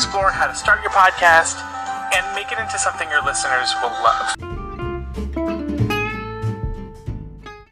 explore how to start your podcast and make it into something your listeners will love.